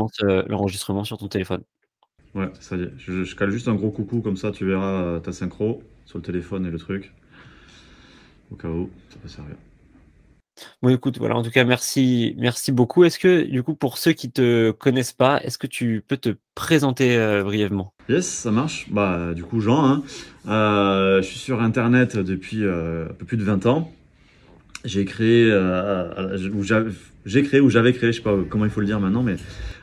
lance l'enregistrement sur ton téléphone. Ouais, ça y est. Je, je, cale juste un gros coucou comme ça, tu verras ta synchro sur le téléphone et le truc. Au cas où, ça peut servir. Bon, écoute, voilà, en tout cas, merci, merci beaucoup. Est-ce que, du coup, pour ceux qui te connaissent pas, est-ce que tu peux te présenter euh, brièvement? Yes, ça marche. Bah, du coup, Jean, hein. euh, je suis sur Internet depuis euh, un peu plus de 20 ans. J'ai créé, ou j'ai créé ou j'avais créé, je sais pas comment il faut le dire maintenant, mais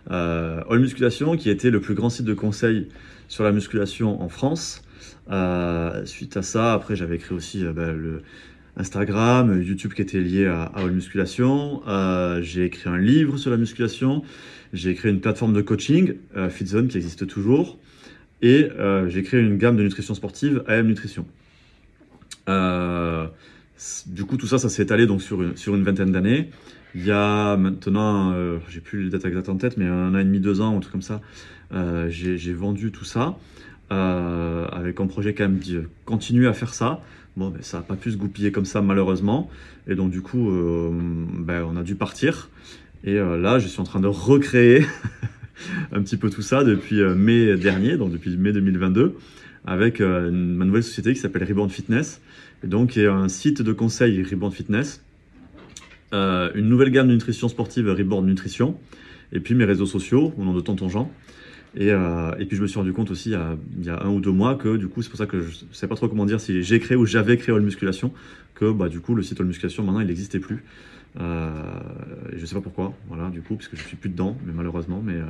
All Musculation, qui était le plus grand site de conseil sur la musculation en France. suite à ça, après, j'avais créé aussi bah, le Instagram, YouTube qui était lié à, All Musculation. Euh, j'ai écrit un livre sur la musculation. J'ai créé une plateforme de coaching, euh, FitZone, qui existe toujours. Et euh, j'ai créé une gamme de nutrition sportive, AM Nutrition. Euh, du coup, tout ça, ça s'est étalé donc sur une, sur une vingtaine d'années. Il y a maintenant, euh, j'ai plus les dates exactes en tête, mais un an et demi, deux ans, un truc comme ça, euh, j'ai vendu tout ça. avec un projet quand même de continuer à faire ça, Bon, ben, ça n'a pas pu se goupiller comme ça malheureusement. Et donc du coup, euh, ben, on a dû partir. Et euh, là, je suis en train de recréer un petit peu tout ça depuis euh, mai dernier, donc depuis mai 2022, avec ma nouvelle société qui s'appelle Reborn Fitness. Donc, qui est un site de conseil Reborn Fitness, une nouvelle gamme de nutrition sportive Reborn Nutrition, et puis mes réseaux sociaux au nom de Tonton Jean. Et, euh, et, puis je me suis rendu compte aussi il y, a, il y, a, un ou deux mois que du coup c'est pour ça que je ne sais pas trop comment dire si j'ai créé ou j'avais créé All Musculation que bah, du coup le site All Musculation maintenant il n'existait plus. Euh, et je sais pas pourquoi, voilà du coup puisque je suis plus dedans, mais malheureusement, mais euh,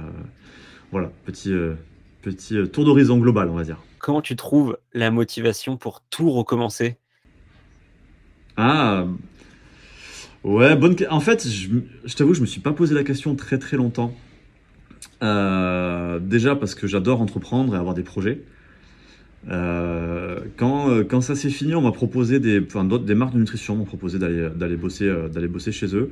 voilà petit euh, petit euh, tour d'horizon global on va dire. Comment tu trouves la motivation pour tout recommencer? Ah ouais bonne en fait je, je t'avoue je me suis pas posé la question très très longtemps. Euh, déjà parce que j'adore entreprendre et avoir des projets. Euh, quand, euh, quand ça s'est fini, on m'a proposé des, enfin, des marques de nutrition m'ont proposé d'aller, d'aller bosser, d'aller bosser chez eux.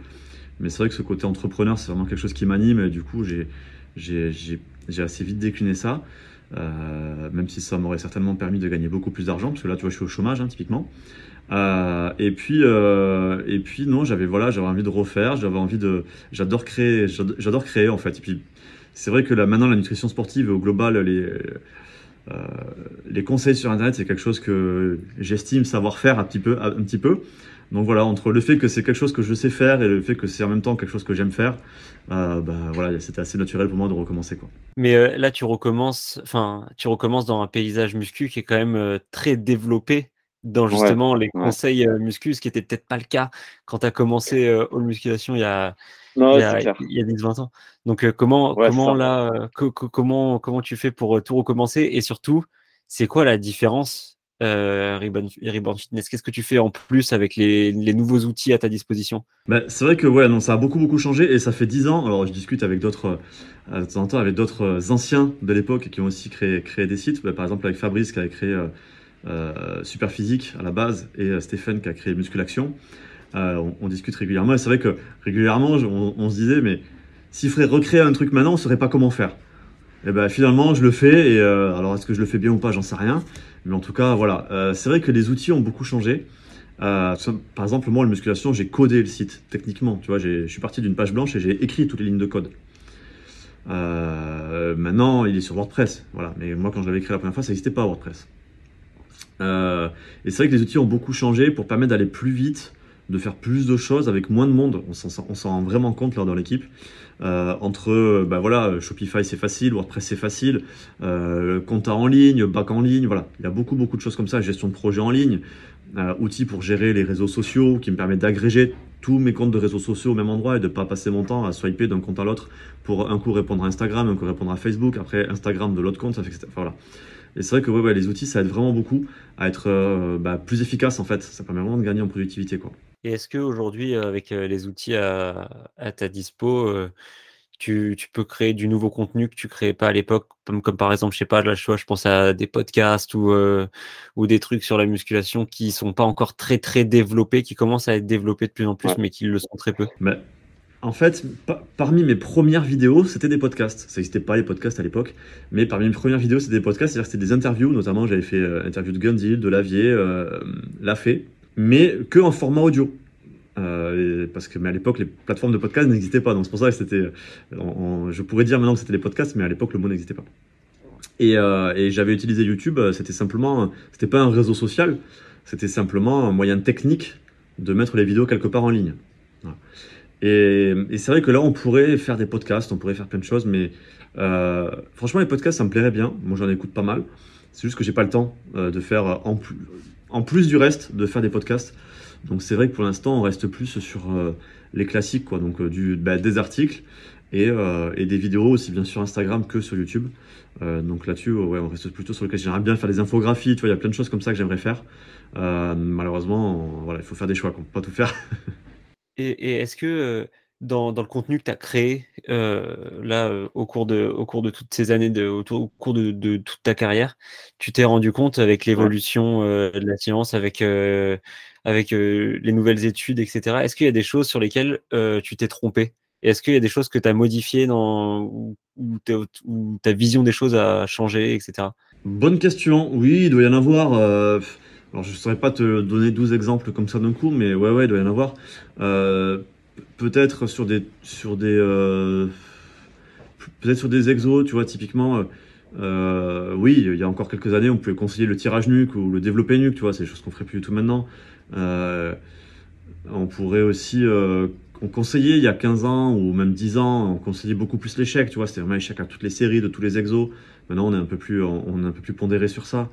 Mais c'est vrai que ce côté entrepreneur, c'est vraiment quelque chose qui m'anime. Du coup, j'ai, j'ai, assez vite décliné ça. Même si ça m'aurait certainement permis de gagner beaucoup plus d'argent, parce que là, tu vois, je suis au chômage, hein, typiquement. Euh, et puis, euh, et puis, non, j'avais voilà, j'avais envie de refaire, j'avais envie de, j'adore créer, j'adore créer en fait. Et puis, c'est vrai que là, maintenant, la nutrition sportive, au global, les, euh, les conseils sur Internet, c'est quelque chose que j'estime savoir faire un petit peu. Un petit peu. Donc voilà, entre le fait que c'est quelque chose que je sais faire et le fait que c'est en même temps quelque chose que j'aime faire, euh, bah voilà, c'était assez naturel pour moi de recommencer quoi. Mais euh, là, tu recommences, enfin, tu recommences dans un paysage muscu qui est quand même euh, très développé dans justement ouais, les ouais. conseils euh, muscu, ce qui était peut-être pas le cas quand tu as commencé euh, All Musculation il y a non, il, y a, il y a 10-20 ans. Donc euh, comment ouais, comment là euh, co co comment comment tu fais pour euh, tout recommencer? Et surtout c'est quoi la différence euh, Reborn, Reborn Fitness? Qu'est-ce que tu fais en plus avec les, les nouveaux outils à ta disposition? Bah, C'est vrai que ouais, non, ça a beaucoup beaucoup changé et ça fait 10 ans. Alors je discute avec d'autres euh, de temps en temps avec d'autres anciens de l'époque qui ont aussi créé créé des sites. Bah, par exemple avec Fabrice qui avait créé euh, euh, Super Physique à la base et Stéphane qui a créé Musculaction. Euh, on, discute régulièrement et c'est vrai que régulièrement on, se disait mais s'il faudrait recréer un truc maintenant on ne saurait pas comment faire. Et ben finalement je le fais et euh, alors est-ce que je le fais bien ou pas j'en sais rien. Mais en tout cas voilà. Euh, c'est vrai que les outils ont beaucoup changé. Euh, par exemple moi la musculation j'ai codé le site techniquement. Tu vois je suis parti d'une page blanche et j'ai écrit toutes les lignes de code. Euh, maintenant il est sur WordPress voilà. Mais moi quand je l'avais écrit la première fois ça n'existait pas WordPress euh, et c'est vrai que les outils ont beaucoup changé pour permettre d'aller plus vite de faire plus de choses avec moins de monde. On s'en rend vraiment compte lors de l'équipe. Euh, entre, bah voilà, Shopify c'est facile, WordPress c'est facile, euh, compta en ligne, bac en ligne, voilà. Il y a beaucoup beaucoup de choses comme ça, gestion de projet en ligne, euh, outils pour gérer les réseaux sociaux qui me permettent d'agréger tous mes comptes de réseaux sociaux au même endroit et de pas passer mon temps à swiper d'un compte à l'autre pour un coup répondre à Instagram, un coup répondre à Facebook, après Instagram de l'autre compte, ça fait, enfin, voilà. Et c'est vrai que ouais, ouais, les outils, ça aide vraiment beaucoup à être euh, bah, plus efficace en fait. Ça permet vraiment de gagner en productivité. Quoi. Et est-ce qu'aujourd'hui, euh, avec euh, les outils à, à ta dispo, tu, tu, peux créer du nouveau contenu que tu créais pas à l'époque, comme, comme, par exemple, je sais pas, là, je, je pense à des podcasts ou, euh, ou des trucs sur la musculation qui sont pas encore très très développés, qui commencent à être développés de plus en plus, ouais. mais qui le sont très peu. Mais en fait, pa parmi mes premières vidéos, c'était des podcasts. Ça n'existait pas les podcasts à l'époque, mais parmi mes premières vidéos, c'était des podcasts, c'est-à-dire c'était des interviews, notamment j'avais fait euh, interview de Gundy, de Lavier, euh, Lafay, mais que en format audio. Euh, parce que mais à l'époque les plateformes de podcast n'existaient pas. Donc c'est pour ça que c'était je pourrais dire maintenant que c'était les podcasts mais à l'époque le mot n'existait pas. Et, euh, et j'avais utilisé YouTube. C'était simplement c'était pas un réseau social. C'était simplement un moyen technique de mettre les vidéos quelque part en ligne. Voilà. Et, c'est vrai que là on pourrait faire des podcasts on pourrait faire plein de choses mais euh, franchement les podcasts ça me plairait bien moi j'en écoute pas mal c'est juste que j'ai pas le temps euh, de faire en plus en plus du reste de faire des podcasts donc c'est vrai que pour l'instant, on reste plus sur euh, les classiques, quoi. Donc euh, bah, des articles et, euh, des vidéos aussi bien sur Instagram que sur YouTube. donc là-dessus, ouais, on reste plutôt sur le classique. J'aimerais bien faire des infographies, tu vois, il y a plein de choses comme ça que j'aimerais faire. malheureusement, voilà, il faut faire des choix, quoi, pas tout faire. et, et est-ce que dans, dans, le contenu que tu as créé là au cours de au cours de toutes ces années de au, au cours de, de, toute ta carrière tu t'es rendu compte avec l'évolution ouais. de la science avec avec euh, les nouvelles études, etc. Est-ce qu'il y a des choses sur lesquelles euh, tu t'es trompé? Et est-ce qu'il y a des choses que tu as modifiées dans, ou, ta vision des choses a changé, etc. Bonne question. Oui, il doit y en avoir. Alors, je ne saurais pas te donner 12 exemples comme ça d'un coup, mais ouais, ouais, il doit y en avoir. Euh, peut-être sur des, sur des, euh, peut-être sur des exos, tu vois, typiquement. Euh, oui, il y a encore quelques années, on pouvait conseiller le tirage nuque ou le développer nuque, tu vois, c'est des choses qu'on ferait plus du tout maintenant. On pourrait aussi on conseillait il y a 15 ans ou même 10 ans, on conseillait beaucoup plus l'échec, tu vois, c'était vraiment l'échec à toutes les séries, de tous les exos. Maintenant, on est un peu plus, on est un peu plus pondéré sur ça.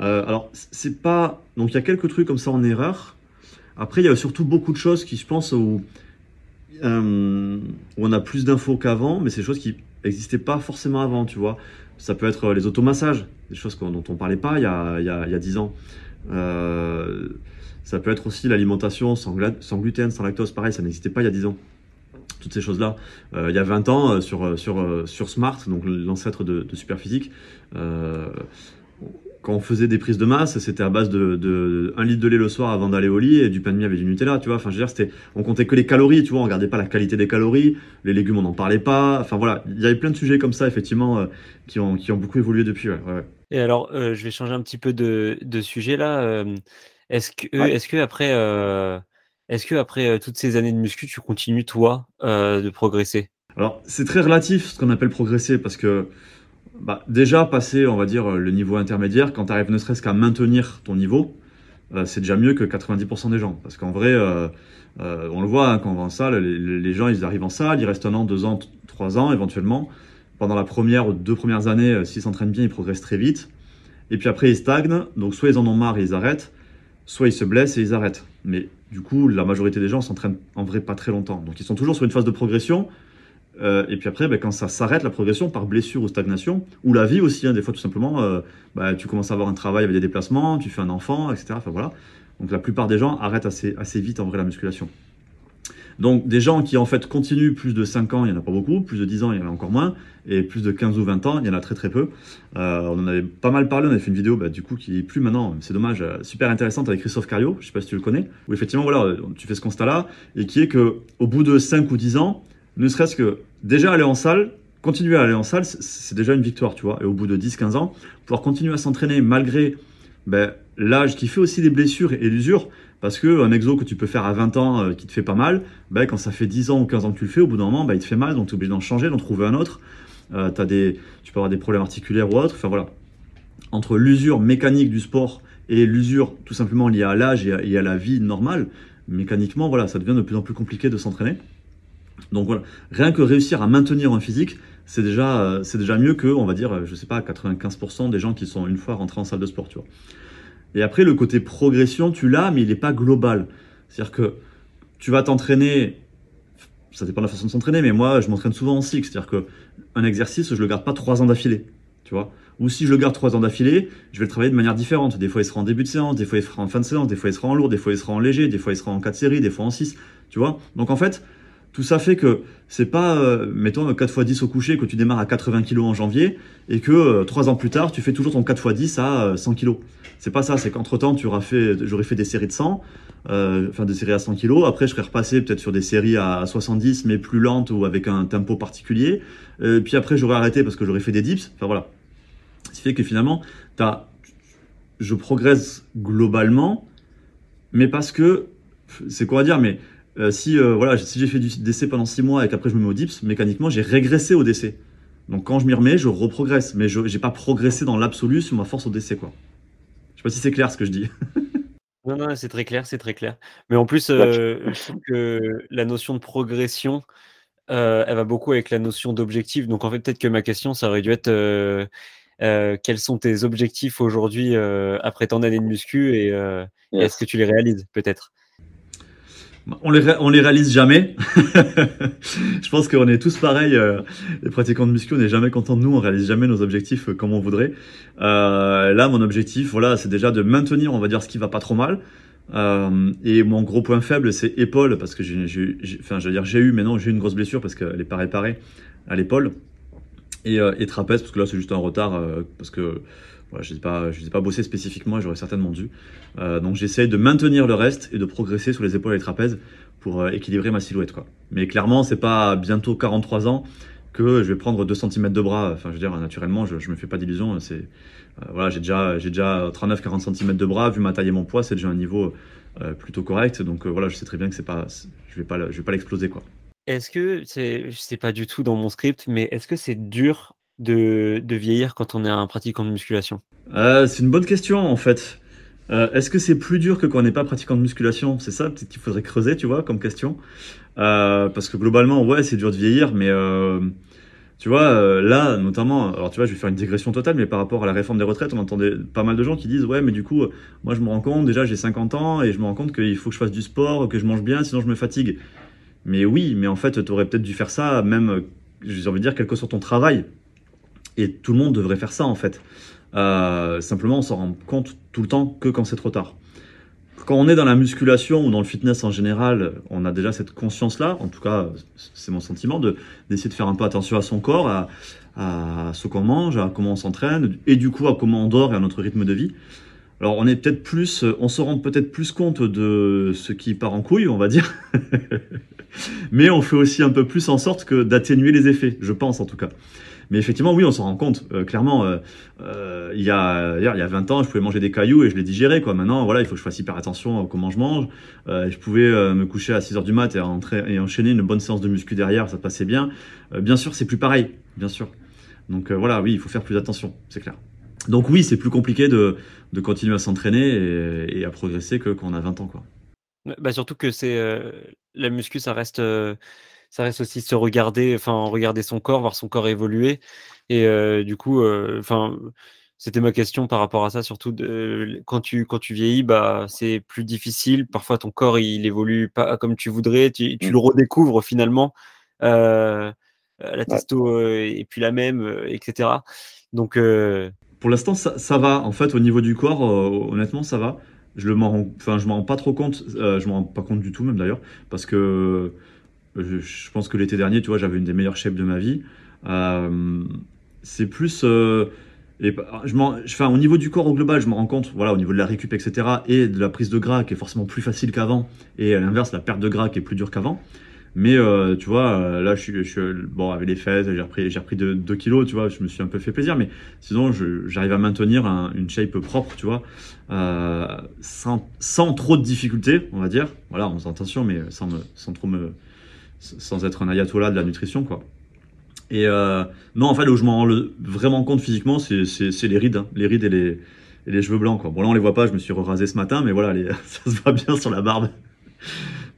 Euh, alors, c'est pas, donc il y a quelques trucs comme ça en erreur. Après, il y a surtout beaucoup de choses qui, je pense, où, euh, où on a plus d'infos qu'avant, mais c'est des choses qui n'existaient pas forcément avant, tu vois. Ça peut être les automassages, des choses dont on parlait pas il y a, il y a, y a 10 ans. Euh, ça peut être aussi l'alimentation sans, gluten, sans lactose, pareil, ça n'existait pas il y a 10 ans. Toutes ces choses-là. Euh, il y a 20 ans, euh, sur, euh, sur, euh, sur Smart, donc l'ancêtre de, de Superphysique, euh, quand on faisait des prises de masse, c'était à base de, de 1 litre de lait le soir avant d'aller au lit et du pain de mie avec du Nutella, tu vois. Enfin, je veux dire, c'était, on comptait que les calories, tu vois, on regardait pas la qualité des calories, les légumes, on n'en parlait pas. Enfin, voilà, il y avait plein de sujets comme ça, effectivement, euh, qui, ont, qui ont beaucoup évolué depuis, ouais. ouais. Et alors, euh, je vais changer un petit peu de, de sujet là. Euh, est-ce que, ouais. est-ce que après, euh, est-ce que après toutes ces années de muscu, tu continues toi de progresser? Alors, c'est très relatif ce qu'on appelle progresser parce que bah, déjà passer, on va dire, le niveau intermédiaire, quand tu arrives ne serait-ce qu'à maintenir ton niveau, euh, c'est déjà mieux que 90% des gens. Parce qu'en vrai, euh, euh, on le voit hein, quand on va en salle, les, gens ils arrivent en salle, ils restent un an, deux ans, trois ans éventuellement. Pendant la première ou deux premières années, s'ils s'entraînent bien, ils progressent très vite. Et puis après, ils stagnent. Donc soit ils en ont marre et ils arrêtent, soit ils se blessent et ils arrêtent. Mais du coup, la majorité des gens s'entraînent en vrai pas très longtemps. Donc ils sont toujours sur une phase de progression. Euh, et puis après, ben, quand ça s'arrête, la progression par blessure ou stagnation, ou la vie aussi, hein, des fois tout simplement, euh, ben, tu commences à avoir un travail avec des déplacements, tu fais un enfant, etc. Enfin voilà. Donc la plupart des gens arrêtent assez, vite en vrai la musculation. Donc des gens qui en fait continuent plus de 5 ans, il n'y en a pas beaucoup, plus de 10 ans, il y en a encore moins, et plus de 15 ou 20 ans, il y en a très très peu. Euh, on en avait pas mal parlé, on avait fait une vidéo bah, du coup qui est plus maintenant, c'est dommage, super intéressante avec Christophe Cario, je sais pas si tu le connais, où effectivement voilà, tu fais ce constat-là, et qui est que au bout de 5 ou 10 ans, ne serait-ce que déjà aller en salle, continuer à aller en salle, c'est déjà une victoire, tu vois. Et au bout de 10-15 ans, pouvoir continuer à s'entraîner malgré ben, l'âge qui fait aussi des blessures et l'usure, parce que un exo que tu peux faire à 20 ans euh, qui te fait pas mal, ben, quand ça fait 10 ans ou 15 ans que tu le fais, au bout d'un moment, ben, il te fait mal, donc tu es obligé d'en changer, d'en trouver un autre. Euh, as des, tu peux avoir des problèmes articulaires ou autres. Enfin voilà. Entre l'usure mécanique du sport et l'usure tout simplement liée à l'âge et, et, à la vie normale, mécaniquement, voilà, ça devient de plus en plus compliqué de s'entraîner. Donc voilà, rien que réussir à maintenir un physique, c'est déjà, c'est déjà mieux que, on va dire, je sais pas, 95% des gens qui sont une fois rentrés en salle de sport, tu vois. Et après, le côté progression, tu l'as, mais il n'est pas global. C'est-à-dire que tu vas t'entraîner, ça dépend de la façon de s'entraîner, mais moi, je m'entraîne souvent en cycle. C'est-à-dire que un exercice, je le garde pas trois ans d'affilée, tu vois. Ou si je le garde trois ans d'affilée, je vais le travailler de manière différente. Des fois, il sera en début de séance, des fois, il sera en fin de séance, des fois, il sera en lourd, des fois, il sera en léger, des fois, il sera en 4 séries, des fois en 6, tu vois. Donc, en fait, tout ça fait que c'est pas, euh, mettons, 4 x 10 au coucher que tu démarres à 80 kg en janvier et que euh, 3 ans plus tard, tu fais toujours ton 4 x 10 à euh, 100 kg. C'est pas ça, c'est qu'entre temps, tu auras fait, j'aurais fait des séries de 100, euh, enfin des séries à 100 kg. Après, je serais repassé peut-être sur des séries à 70, mais plus lentes ou avec un tempo particulier. Euh, puis après, j'aurais arrêté parce que j'aurais fait des dips. Enfin voilà. Ce qui fait que finalement, as, je progresse globalement, mais parce que, c'est quoi dire, mais euh, si euh, voilà, si j'ai fait du DC pendant 6 mois et qu'après je me mets au dips, mécaniquement j'ai régressé au DC. Donc quand je m'y remets, je reprogresse, mais je n'ai pas progressé dans l'absolu sur ma force au DC quoi. Je sais pas si c'est clair ce que je dis. non non, c'est très clair, c'est très clair. Mais en plus, je trouve que la notion de progression, elle va beaucoup avec la notion d'objectif. Donc en fait, peut-être que ma question, ça aurait dû être quels sont tes objectifs aujourd'hui après tant d'années de muscu et, et est-ce que tu les réalises peut-être? On les, on les réalise jamais. je pense qu'on est tous pareils. Euh, les pratiquants de muscu, on n'est jamais content de nous. On réalise jamais nos objectifs euh, comme on voudrait. Euh, là, mon objectif, voilà, c'est déjà de maintenir, on va dire, ce qui va pas trop mal. et mon gros point faible, c'est épaule, parce que j'ai, enfin, je veux dire, j'ai eu, mais non, j'ai eu une grosse blessure parce qu'elle est pas réparée à l'épaule. Et, et, trapèze, parce que là, c'est juste un retard, parce que je ne pas, je pas bossé spécifiquement, j'aurais certainement dû. Euh, donc j'essaie de maintenir le reste et de progresser sur les épaules et les trapèzes pour euh, équilibrer ma silhouette. Quoi. Mais clairement, c'est pas bientôt 43 ans que je vais prendre 2 cm de bras. Enfin, je veux dire, naturellement, je, ne me fais pas d'illusions. C'est, euh, voilà, j'ai déjà, déjà 39-40 cm de bras. Vu ma taille et mon poids, c'est déjà un niveau plutôt correct. Donc voilà, je sais très bien que pas, je vais pas, vais pas l'exploser. Est-ce que c'est, sais pas du tout dans mon script, mais est-ce que c'est dur de, vieillir quand on est un pratiquant de musculation? Euh, C'est une bonne question en fait. Euh, est-ce que c'est plus dur que quand on n'est pas pratiquant de musculation? C'est ça peut-être qu'il faudrait creuser, tu vois, comme question. Euh, parce que globalement, ouais, c'est dur de vieillir, mais tu vois, là, notamment, alors tu vois, je vais faire une digression totale, mais par rapport à la réforme des retraites, on entendait pas mal de gens qui disent, ouais, mais du coup, moi je me rends compte, déjà j'ai 50 ans, et je me rends compte qu'il faut que je fasse du sport, que je mange bien, sinon je me fatigue. Mais oui, mais en fait, tu aurais peut-être dû faire ça, même, j'ai envie de dire, quel que soit ton travail. Et tout le monde devrait faire ça en fait. Euh, simplement, on s'en rend compte tout le temps que quand c'est trop tard. Quand on est dans la musculation ou dans le fitness en général, on a déjà cette conscience-là, en tout cas c'est mon sentiment, de, d'essayer de faire un peu attention à son corps, à, à ce qu'on mange, à comment on s'entraîne, et du coup à comment on dort et à notre rythme de vie. Alors on est peut-être plus, on se rend peut-être plus compte de ce qui part en couille, on va dire, mais on fait aussi un peu plus en sorte que d'atténuer les effets, je pense en tout cas. Mais effectivement, oui, on s'en rend compte. Euh, clairement, euh, euh, il, y a, y a 20 ans, je pouvais manger des cailloux et je les digérais. Quoi. Maintenant, voilà, il faut que je fasse hyper attention à comment je mange. je pouvais me coucher à 6 heures du mat et, et enchaîner une bonne séance de muscu derrière, ça passait bien. bien sûr, c'est plus pareil, bien sûr. Donc voilà, oui, il faut faire plus attention, c'est clair. Donc oui, c'est plus compliqué de, de continuer à s'entraîner et, et, à progresser que quand on a 20 ans. Quoi. Bah surtout que c'est la muscu, ça reste ça reste aussi se regarder, enfin regarder son corps, voir son corps évoluer. Et du coup, enfin, c'était ma question par rapport à ça, surtout de, quand tu quand tu vieillis, bah c'est plus difficile. Parfois, ton corps il évolue pas comme tu voudrais, tu, tu mmh. le redécouvres finalement. la testo et puis la même, etc. Donc pour l'instant, ça, va. En fait, au niveau du corps, honnêtement, ça va. Je le m'en, rends pas trop compte. je m'en rends pas compte du tout, même d'ailleurs, parce que je, pense que l'été dernier, tu vois, j'avais une des meilleures shapes de ma vie. Euh, c'est plus. Euh, et je enfin, au niveau du corps au global, je me rends compte, voilà, au niveau de la récup, etc., et de la prise de gras qui est forcément plus facile qu'avant, et à l'inverse, la perte de gras qui est plus dure qu'avant. Mais euh, tu vois, là, je suis, je suis, bon avec les fesses, j'ai repris, j'ai repris 2 kilos, tu vois, je me suis un peu fait plaisir, mais sinon, j'arrive à maintenir une shape propre, tu vois, sans, sans, trop de difficultés, on va dire. Voilà, on attention, mais sans, me, sans trop me, sans être un ayatollah de la nutrition, quoi. Et euh, non, en fait, où je m'en rends vraiment compte physiquement, c'est les rides, hein. les rides et les, et les cheveux blancs. Quoi. Bon, là, on les voit pas, je me suis rasé ce matin, mais voilà, les, ça se voit bien sur la barbe.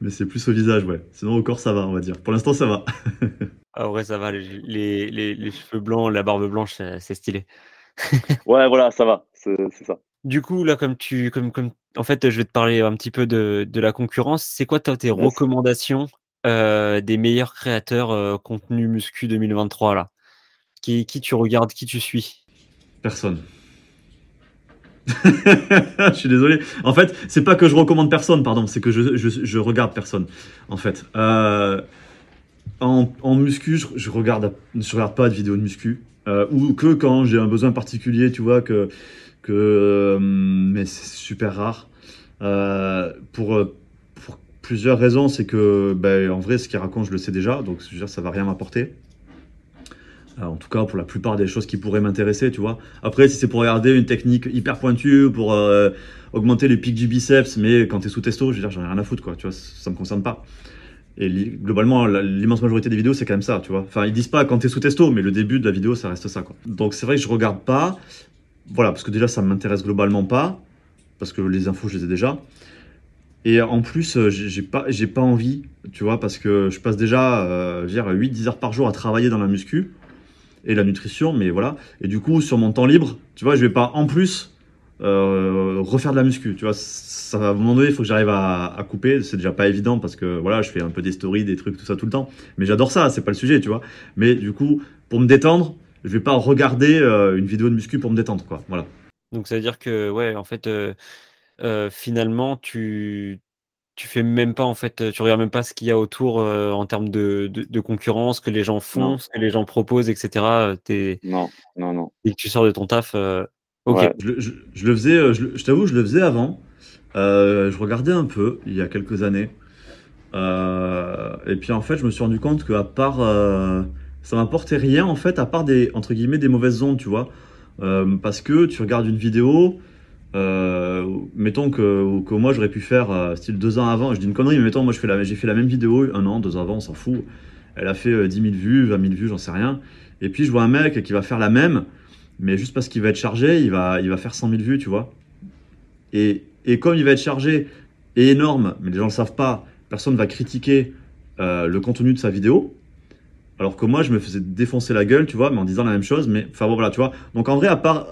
Mais c'est plus au visage, ouais. Sinon, au corps, ça va, on va dire. Pour l'instant, ça va. ah ouais, ça va. Les, les, les, cheveux blancs, la barbe blanche, c'est stylé. ouais, voilà, ça va. C'est ça. Du coup, là, comme tu, comme, comme, en fait, je vais te parler un petit peu de, de la concurrence. C'est quoi tes recommandations euh, des meilleurs créateurs euh, contenu muscu 2023 là? Qui, qui tu regardes, qui tu suis? Personne. je suis désolé. En fait, c'est pas que je recommande personne, pardon, c'est que je, regarde personne. En fait, euh, en, muscu, je, je, regarde, je regarde pas de vidéos de muscu, ou que quand j'ai un besoin particulier, tu vois que que, mais c'est super rare. pour plusieurs raisons. C'est que, ben, en vrai, ce qu'il raconte, je le sais déjà, donc ça va rien m'apporter. En tout cas, pour la plupart des choses qui pourraient m'intéresser, tu vois. Après, si c'est pour regarder une technique hyper pointue, pour euh, augmenter les pics du biceps, mais quand tu es sous testo, je veux dire, j'en ai rien à foutre, quoi. Tu vois, ça me concerne pas. Et globalement, l'immense majorité des vidéos, c'est quand même ça, tu vois. Enfin, ils disent pas quand t'es sous testo, mais le début de la vidéo, ça reste ça, quoi. Donc, c'est vrai que je regarde pas. Voilà, parce que déjà, ça m'intéresse globalement pas. Parce que les infos, je les ai déjà. Et en plus, euh, j'ai pas, pas envie, tu vois, parce que je passe déjà, euh, 8-10 heures par jour à travailler dans la muscu et la nutrition, mais voilà. Et du coup, sur mon temps libre, tu vois, je vais pas en plus euh, refaire de la muscu, tu vois. Ça, à un moment il faut que j'arrive à, couper. C'est déjà pas évident parce que voilà, je fais un peu des stories, des trucs, tout ça tout le temps. Mais j'adore ça, c'est pas le sujet, tu vois. Mais du coup, pour me détendre, je vais pas regarder euh, une vidéo de muscu pour me détendre, quoi. Voilà. Donc ça veut dire que, ouais, en fait, euh, finalement, tu tu fais même pas en fait, tu regardes même pas ce qu'il y a autour en termes de, de, concurrence, que les gens font, ce que les gens proposent, etc. Non, non, non. Et que tu sors de ton taf. ok. Je, je, le faisais, je, t'avoue, je le faisais avant. je regardais un peu il y a quelques années. et puis en fait, je me suis rendu compte qu'à part, ça m'apportait rien en fait, à part des entre guillemets des mauvaises ondes, tu vois, parce que tu regardes une vidéo. Euh, mettons que, que moi j'aurais pu faire euh, style deux ans avant, je dis une connerie, mais mettons moi j'ai fait, la, même vidéo un an, deux ans avant, on s'en fout. Elle a fait 10 euh, 000 vues, 20 000 vues, j'en sais rien. Et puis je vois un mec qui va faire la même, mais juste parce qu'il va être chargé, il va, il va faire 100 000 vues, tu vois. Et, et comme il va être chargé et énorme, mais les gens ne le savent pas, personne ne va critiquer le contenu de sa vidéo. Alors que moi, je me faisais défoncer la gueule, tu vois, mais en disant la même chose. Mais enfin bon, voilà, tu vois. Donc en vrai, à part,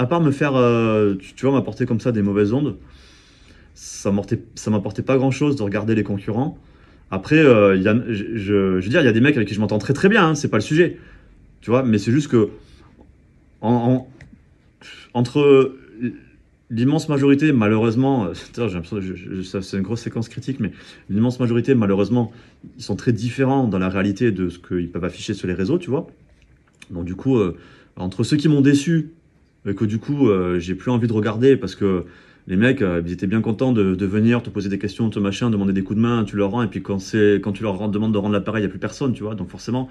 à part me faire, euh, tu, vois, m'apporter comme ça des mauvaises ondes, ça m'apportait pas grand chose de regarder les concurrents. Après, euh, y a, je, veux dire, il y a des mecs avec qui je m'entends très très bien, hein, c'est pas le sujet. Tu vois, mais c'est juste que en, entre l'immense majorité, malheureusement, euh, c'est une grosse séquence critique, mais l'immense majorité, malheureusement, ils sont très différents dans la réalité de ce qu'ils peuvent afficher sur les réseaux, tu vois. Donc du coup, entre ceux qui m'ont déçu et que du coup, euh, j'ai plus envie de regarder parce que les mecs, euh, ils étaient bien contents de, venir te poser des questions, te machin, demander des coups de main, tu leur rends, et puis quand, quand tu leur demandes de rendre l'appareil, il n'y a plus personne, tu vois. Donc forcément,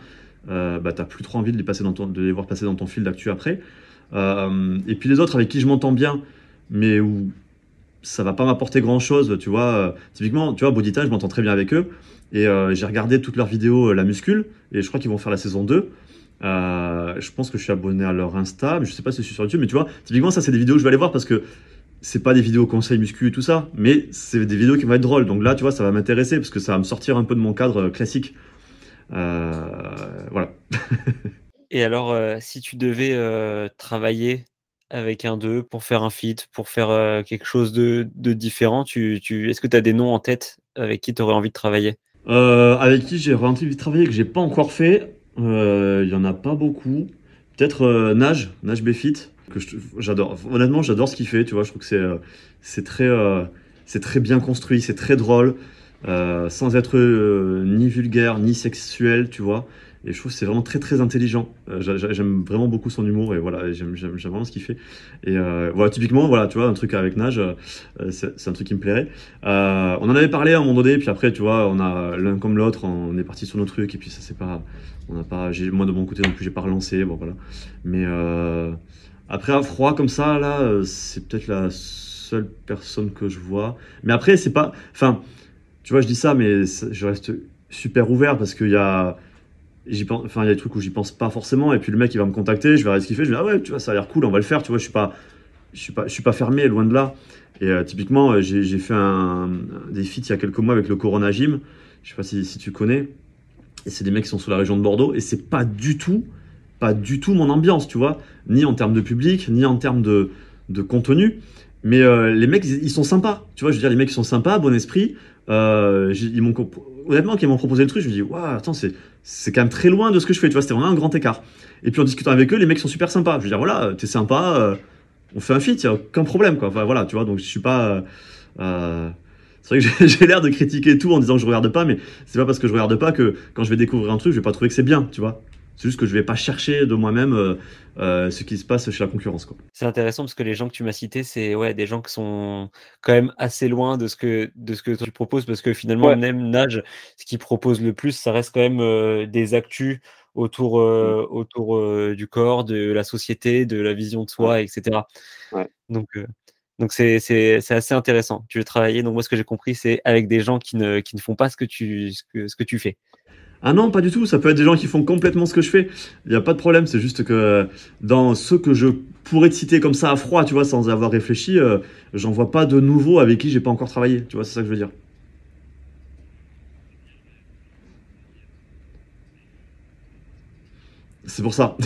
euh, bah, tu n'as plus trop envie de les, passer dans ton, de les voir passer dans ton fil d'actu après. Et puis les autres avec qui je m'entends bien, mais où ça va pas m'apporter grand chose, tu vois. typiquement, tu vois, Bodytime, je m'entends très bien avec eux. Et j'ai regardé toutes leurs vidéos, la muscule, et je crois qu'ils vont faire la saison 2. Euh, je pense que je suis abonné à leur Insta, mais je sais pas si je suis sur YouTube, mais tu vois, typiquement, ça, c'est des vidéos que je vais aller voir parce que c'est pas des vidéos conseils muscu et tout ça, mais c'est des vidéos qui vont être drôles. Donc là, tu vois, ça va m'intéresser parce que ça va me sortir un peu de mon cadre euh, classique. Euh, voilà. et alors, si tu devais travailler avec un d'eux pour faire un feat, pour faire quelque chose de, différent, tu, tu... est-ce que tu as des noms en tête avec qui tu aurais envie de travailler? Avec qui j'ai envie de travailler que j'ai pas encore fait il euh, y en a pas beaucoup. Peut-être euh, Nage, Nage Befit, que j'adore. Honnêtement, j'adore ce qu'il fait. Tu vois, je trouve que c'est euh, c'est très c'est très bien construit, c'est très drôle, sans être ni vulgaire ni sexuel. Tu vois. Et je trouve c'est vraiment très très intelligent. j'aime vraiment beaucoup son humour et voilà, j'aime vraiment ce qu'il fait. Et voilà, typiquement, voilà, tu vois, un truc avec Nage, c'est un truc qui me plairait. on en avait parlé à un moment donné, puis après, tu vois, on a l'un comme l'autre, on est parti sur nos trucs et puis ça c'est pas, on n'a pas, moi de mon côté non plus, j'ai pas relancé. Bon voilà. Mais euh, après à froid comme ça là, euh, c'est peut-être la seule personne que je vois. Mais après c'est pas, enfin, tu vois, je dis ça, mais je reste super ouvert parce qu'il y a, j'y pense, enfin il y a des trucs où j'y pense pas forcément. Et puis le mec il va me contacter, je verrai ce qu'il fait, je vais ah ouais, tu vois, ça a l'air cool, on va le faire. Tu vois, je suis pas, je suis pas, je suis pas fermé, loin de là. Et euh, typiquement, j'ai fait un, des feats il y a quelques mois avec le Corona Gym. Je sais pas si, tu connais. Et c'est des mecs qui sont sur la région de Bordeaux. Et c'est pas du tout, pas du tout mon ambiance, tu vois. Ni en termes de public, ni en termes de, de contenu. Mais euh, les mecs, ils sont sympas. Tu vois, je veux dire, les mecs, ils sont sympas, bon esprit. Euh, ils m'ont, honnêtement, quand ils m'ont proposé le truc, je me dis, waouh, attends, c'est, c'est quand même très loin de ce que je fais. Tu vois, c'était vraiment un grand écart. Et puis en discutant avec eux, les mecs sont super sympas. Je veux dire, voilà, t'es sympa, euh, on fait un feat, y a aucun problème, quoi. Enfin, voilà, tu vois, donc je suis pas. Euh, c'est vrai que j'ai l'air de critiquer tout en disant que je regarde pas, mais c'est pas parce que je regarde pas que quand je vais découvrir un truc, je vais pas trouver que c'est bien, tu vois. C'est juste que je vais pas chercher de moi-même euh, euh, ce qui se passe chez la concurrence. C'est intéressant parce que les gens que tu m'as cités, c'est ouais, des gens qui sont quand même assez loin de ce que, de ce que tu proposes parce que finalement, même Nage, ce qu'il propose le plus, ça reste quand même euh, des actus autour, euh, autour euh, du corps, de la société, de la vision de soi, etc. Ouais. Donc, euh, donc c'est, c'est, c'est assez intéressant. Tu veux travailler, donc moi ce que j'ai compris, c'est avec des gens qui ne, qui ne font pas ce que tu, ce que, ce que tu fais. Ah non, pas du tout. Ça peut être des gens qui font complètement ce que je fais. Il n'y a pas de problème. C'est juste que dans ceux que je pourrais te citer comme ça à froid, tu vois, sans avoir réfléchi, euh, j'en vois pas de nouveaux avec qui j'ai pas encore travaillé. Tu vois, c'est ça que je veux dire. C'est pour ça.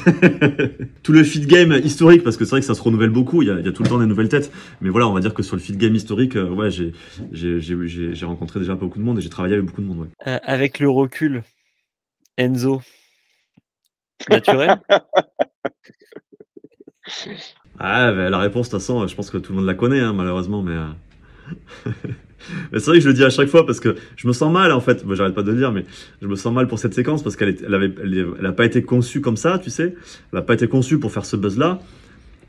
tout le feed game historique, parce que c'est vrai que ça se renouvelle beaucoup, il y, a, tout le temps des nouvelles têtes. Mais voilà, on va dire que sur le feed game historique, euh, ouais, j'ai, rencontré déjà beaucoup de monde et j'ai travaillé avec beaucoup de monde. Euh, avec le recul, Enzo, naturel Ah, bah, la réponse, de toute façon, je pense que tout le monde la connaît, hein, malheureusement, mais. euh, mais c'est vrai que je le dis à chaque fois parce que je me sens mal, en fait. J'arrête pas de le dire, mais je me sens mal pour cette séquence parce qu'elle est- elle pas été conçue comme ça, tu sais. Elle a pas été conçue pour faire ce buzz-là.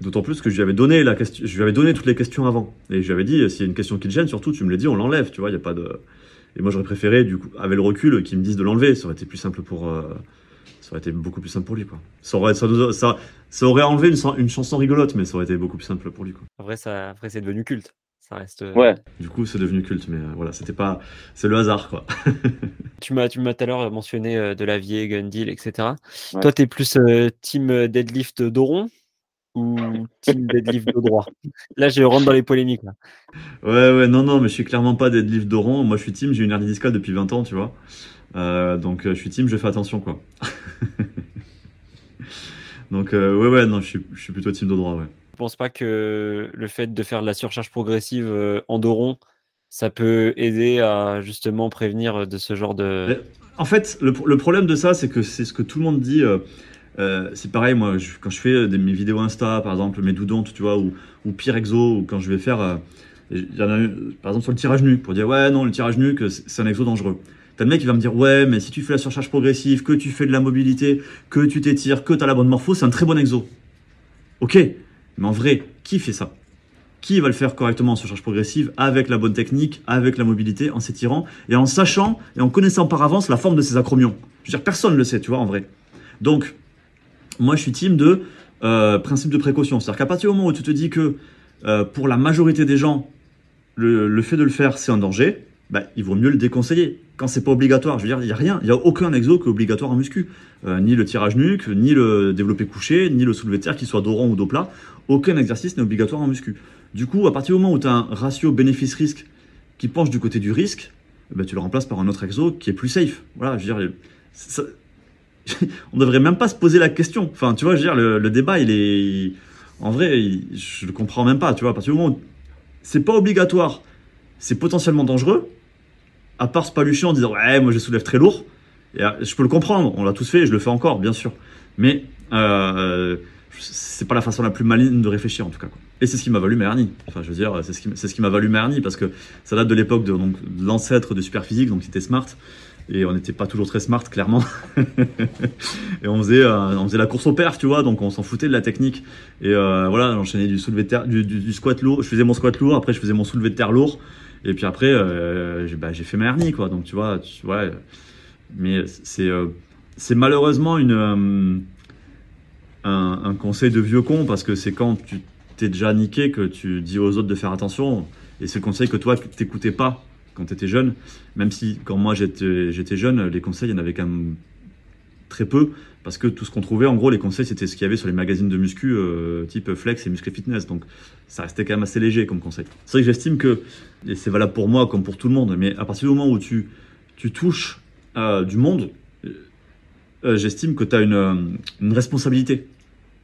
D'autant plus que je lui avais donné la question, je lui avais donné toutes les questions avant. Et je lui avais dit, s'il y a une question qui te gêne, surtout, tu me l'as dit, on l'enlève, tu vois, il y a pas de. Et moi, j'aurais préféré, du coup, avec le recul, qu'ils me disent de l'enlever. Ça aurait été plus simple pour. euh, Ça aurait été beaucoup plus simple pour lui, quoi. Ça aurait, ça, nous- ça, ça aurait enlevé une, chan- une chanson rigolote, mais ça aurait été beaucoup plus simple pour lui, quoi. Après, ça, après c'est devenu culte. Ça reste. euh, Ouais. Du coup, c'est devenu culte, mais euh, voilà, c'était pas. C'est le hasard, quoi. Tu m'as, tu m'as tout à l'heure mentionné euh, de l'avier, gun deal, etc. Ouais. Toi, t'es plus euh, team deadlift d'Oron? Ou team deadlift de droit Là, je rentre dans les polémiques. Là. Ouais, ouais, non, non, mais je suis clairement pas deadlift d'Oron. Moi, je suis team, j'ai une hernie discale depuis 20 ans, tu vois. Euh, donc, euh, je suis team, je fais attention, quoi. donc, euh, ouais, ouais, non, je suis, je suis plutôt team de droit, ouais. Je pense pas que le fait de faire de la surcharge progressive en Doron, ça peut aider à justement prévenir de ce genre de. Mais- En fait, le, le problème de ça, c'est que c'est ce que tout le monde dit. euh, euh, c'est pareil, moi, je- quand je fais des, mes vidéos Insta, par exemple, mes doudontes, tu vois, ou, ou pire exo, ou quand je vais faire. euh, y en a par exemple, sur le tirage nu, pour dire, ouais, non, le tirage nu, que c'est un exo dangereux. T'as le mec qui va me dire, ouais, mais si tu fais la surcharge progressive, que tu fais de la mobilité, que tu t'étires, que tu as la bonne morpho, c'est un très bon exo. Ok, mais en vrai, qui fait ça? Qui va le faire correctement en surcharge progressive, avec la bonne technique, avec la mobilité, en s'étirant, et en sachant et en connaissant par avance la forme de ses acromions? Je veux dire, personne ne le sait, tu vois, en vrai. Donc, moi, je suis team de euh, principe de précaution. C'est-à-dire qu'à partir du moment où tu te dis que euh, pour la majorité des gens, le, fait de le faire, c'est un danger, bah, il vaut mieux le déconseiller. Quand c'est pas obligatoire, je veux dire, il n'y a rien, il n'y a aucun exo qui est obligatoire en muscu. Euh, ni le tirage nuque, ni le développé couché, ni le soulevé de terre, qu'il soit dos rond ou dos plat. Aucun exercice n'est obligatoire en muscu. Du coup, à partir du moment où tu as un ratio bénéfice-risque qui penche du côté du risque, ben, tu le remplaces par un autre exo qui est plus safe. Voilà, je veux dire, on devrait même pas se poser la question. Enfin, tu vois, je veux dire, le, débat, il est. En vrai, il- je le comprends même pas, tu vois. À partir moment où c'est pas obligatoire, c'est potentiellement dangereux, à part se palucher en disant, ouais, moi je soulève très lourd. Euh, je peux le comprendre, on l'a tous fait et je le fais encore, bien sûr. Mais euh, c'est pas la façon la plus maligne de réfléchir, en tout cas. Et c'est ce qui m'a valu ma hernie. Enfin, je veux dire, c'est ce qui, ce m'a valu ma hernie parce que ça date de l'époque de l'ancêtre de Superphysique, donc c'était Smart. Et on n'était pas toujours très smart, clairement. et on faisait, euh, on faisait la course au perf, tu vois, donc on s'en foutait de la technique. Et euh, voilà, j'enchaînais du soulevé du, squat lourd. Je faisais mon squat lourd, après je faisais mon soulevé de terre lourd. Et puis après, euh, j'ai bah, j'ai fait ma hernie, quoi. Donc tu vois, tu, ouais. Mais c'est c'est malheureusement une, un, conseil de vieux con parce que c'est quand tu t'es déjà niqué que tu dis aux autres de faire attention. Et c'est le conseil que toi, t'écoutais pas quand tu étais jeune. Même si, quand moi j'étais jeune, les conseils, il y en avait quand même très peu. Parce que tout ce qu'on trouvait, en gros, les conseils, c'était ce qu'il y avait sur les magazines de muscu, euh, type Flex et Muscle Fitness. Donc, ça restait quand même assez léger comme conseil. C'est vrai que j'estime que, et c'est valable pour moi comme pour tout le monde, mais à partir du moment où tu, touches euh, du monde, euh, j'estime que tu as une, responsabilité.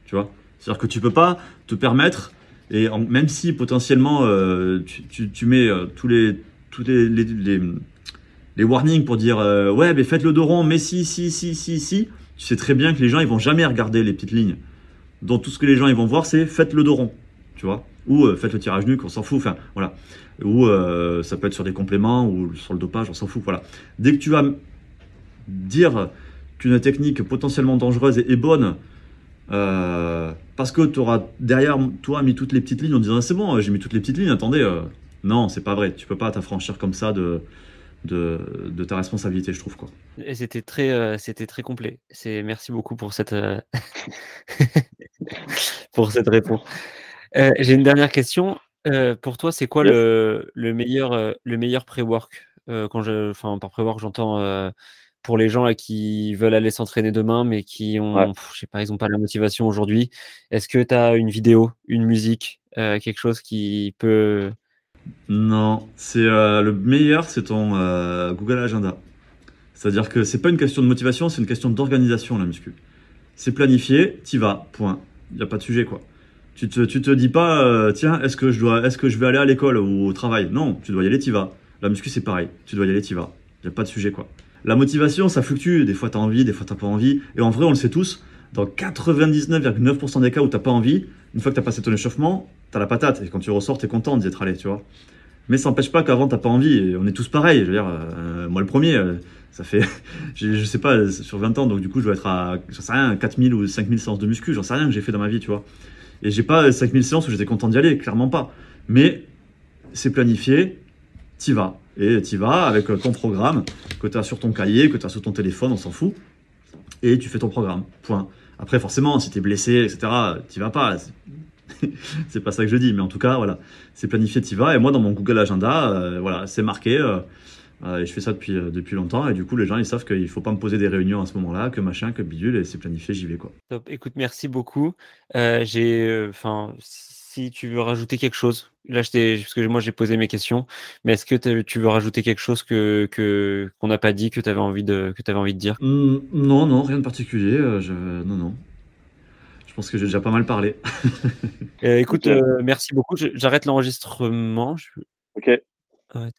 Tu vois? C'est-à-dire que tu peux pas te permettre, et même si potentiellement tu, mets tous les, tous les, warnings pour dire euh, ouais, mais faites le dos rond, mais si, si, si, si, si, tu sais très bien que les gens ils vont jamais regarder les petites lignes. Donc tout ce que les gens ils vont voir, c'est faites le dos rond, tu vois Ou euh, faites le tirage nuque, on s'en fout, enfin voilà. Ou euh, ça peut être sur des compléments ou sur le dopage, on s'en fout, voilà. Dès que tu vas dire qu'une technique potentiellement dangereuse est, bonne, parce que tu auras derrière toi mis toutes les petites lignes en disant Ah, c'est bon, j'ai mis toutes les petites lignes, attendez, non, c'est pas vrai, tu peux pas t'affranchir comme ça de, de, de ta responsabilité, je trouve. Quoi. Et c'était très, euh, c'était très complet. C'est, merci beaucoup pour cette, euh, pour cette réponse. Euh, j'ai une dernière question. pour toi, c'est quoi le, le meilleur, le meilleur pré-work quand je, enfin, par pré-work, j'entends pour les gens là, qui veulent aller s'entraîner demain, mais qui ont, Ouais. pff, je sais pas, ils ont pas la motivation aujourd'hui. Est-ce que tu as une vidéo, une musique, quelque chose qui peut Non, c'est euh, le meilleur, c'est ton euh, Google Agenda. C'est-à-dire que c'est pas une question de motivation, c'est une question d'organisation la muscu. C'est planifié, t'y vas, point. N'y a pas de sujet quoi. Tu te, tu te dis pas, euh, tiens, est-ce que je dois, est-ce que je vais aller à l'école ou au travail? Non, tu dois y aller, t'y vas. La muscu c'est pareil, tu dois y aller, t'y vas. N'y a pas de sujet quoi. La motivation, ça fluctue. Des fois t'as envie, des fois t'as pas envie. Et en vrai, on le sait tous. Dans 99,9% des cas où t'as pas envie, une fois que t'as passé ton échauffement, t'as la patate. Et quand tu ressors, t'es content d'y être allé, tu vois. Mais ça n'empêche pas qu'avant, t'as pas envie. On est tous pareils. Je veux dire, euh, moi le premier, euh, ça fait, je, je sais pas, sur 20 ans, donc du coup, je dois être à, j'en sais rien, 4000 ou 5000 séances de muscu. J'en sais rien que j'ai fait dans ma vie, tu vois. Et j'ai pas 5000 séances où j'étais content d'y aller, clairement pas. Mais c'est planifié, t'y vas. Et t'y vas avec euh, ton programme que t'as sur ton cahier, que t'as sur ton téléphone, on s'en fout. Et tu fais ton programme. Point. Après, forcément, si t'es blessé, etc., t'y vas pas. C'est- pas ça que je dis, mais en tout cas, voilà, c'est planifié, t'y vas. Et moi, dans mon Google Agenda, euh, voilà, c'est marqué. euh, euh, et je fais ça depuis, depuis longtemps. Et du coup, les gens, ils savent qu'il faut pas me poser des réunions à ce moment-là, que machin, que bidule. Et c'est planifié, j'y vais, quoi. Top. Écoute, merci beaucoup. J'ai, enfin, tu veux rajouter quelque chose, là, je t'ai- parce que moi j'ai posé mes questions, mais est-ce que tu veux rajouter quelque chose que que qu'on n'a pas dit, que tu avais envie de que tu envie de dire? Hmm, non, non, rien de particulier. euh, je... Non, non. Je pense que j'ai déjà pas mal parlé. Euh, écoute, euh, merci beaucoup. J'arrête l'enregistrement. Je- Ok. Ouais.